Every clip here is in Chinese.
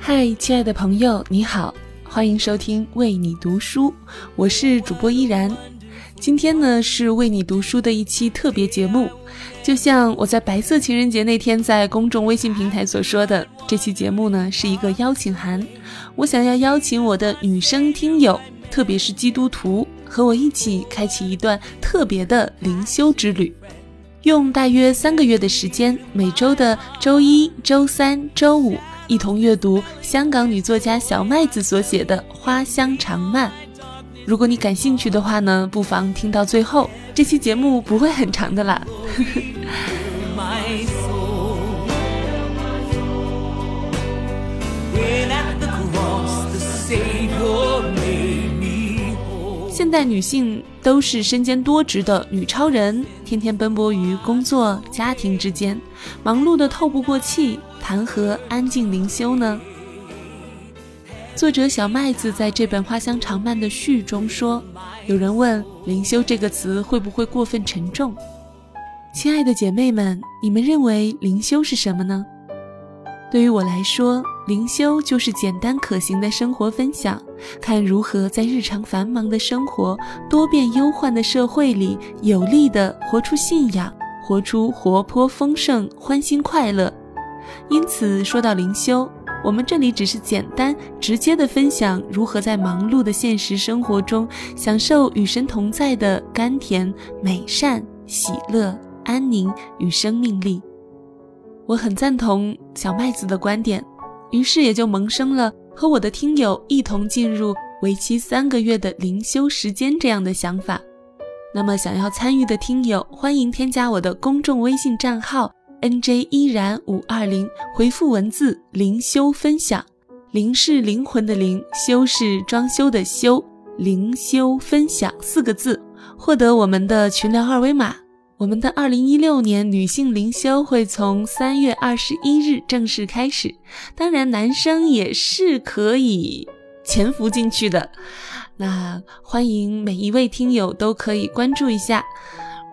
嗨，亲爱的朋友，你好，欢迎收听为你读书，我是主播依然。今天呢是为你读书的一期特别节目，就像我在白色情人节那天在公众微信平台所说的，这期节目呢是一个邀请函，我想要邀请我的女生听友，特别是基督徒，和我一起开启一段特别的灵修之旅。用大约三个月的时间，每周的周一、周三、周五，一同阅读香港女作家小麦子所写的《花香长漫》。如果你感兴趣的话呢，不妨听到最后。这期节目不会很长的啦。现代女性都是身兼多职的女超人，天天奔波于工作、家庭之间，忙碌的透不过气，谈何安静灵修呢？作者小麦子在这本《花香长漫》的序中说：“有人问‘灵修’这个词会不会过分沉重？亲爱的姐妹们，你们认为灵修是什么呢？对于我来说，灵修就是简单可行的生活分享，看如何在日常繁忙的生活、多变忧患的社会里，有力地活出信仰，活出活泼丰盛、欢欣快乐。因此，说到灵修。”我们这里只是简单直接的分享如何在忙碌的现实生活中享受与神同在的甘甜、美善、喜乐、安宁与生命力。我很赞同小麦子的观点，于是也就萌生了和我的听友一同进入为期三个月的灵修时间这样的想法。那么，想要参与的听友，欢迎添加我的公众微信账号。N J 依然五二零回复文字灵修分享，灵是灵魂的灵，修是装修的修，灵修分享四个字，获得我们的群聊二维码。我们的二零一六年女性灵修会从三月二十一日正式开始，当然男生也是可以潜伏进去的。那欢迎每一位听友都可以关注一下。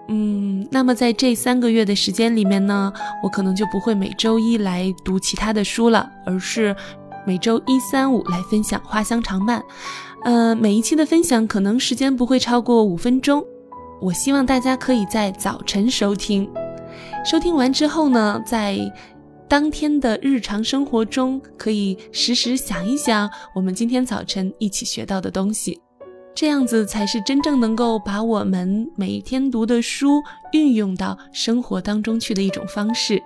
嗯，那么在这三个月的时间里面呢，我可能就不会每周一来读其他的书了，而是每周一、三、五来分享《花香长漫》。呃，每一期的分享可能时间不会超过五分钟。我希望大家可以在早晨收听，收听完之后呢，在当天的日常生活中可以时时想一想我们今天早晨一起学到的东西。这样子才是真正能够把我们每天读的书运用到生活当中去的一种方式。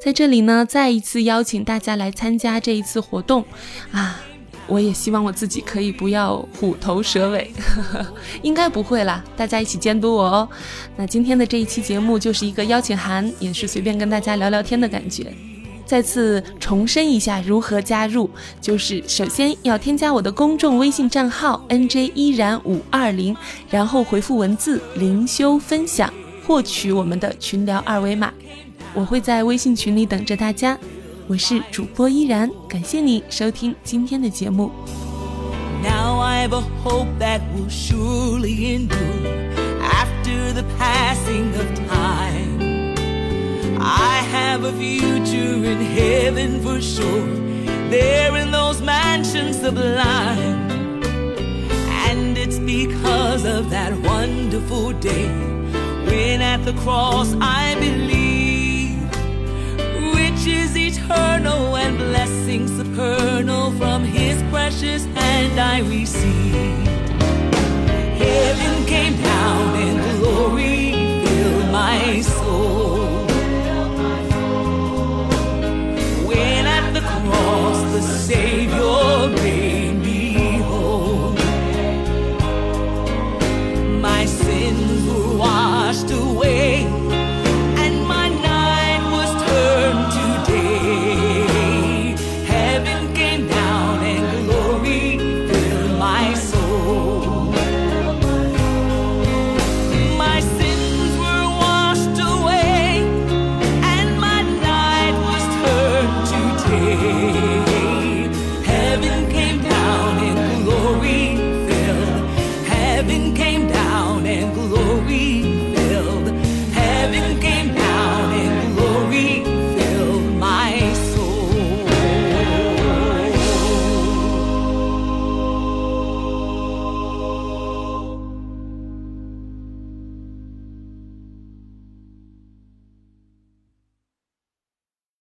在这里呢，再一次邀请大家来参加这一次活动啊！我也希望我自己可以不要虎头蛇尾，应该不会啦。大家一起监督我哦。那今天的这一期节目就是一个邀请函，也是随便跟大家聊聊天的感觉。再次重申一下如何加入，就是首先要添加我的公众微信账号 n j 依然五二零，然后回复文字灵修分享，获取我们的群聊二维码。我会在微信群里等着大家。我是主播依然，感谢你收听今天的节目。Now I have a hope that will surely endure after the passing of time. I have a future in heaven for sure. There in those mansions sublime. And it's because of that wonderful day when at the cross I believe, Eternal and blessings supernal from his precious hand I receive.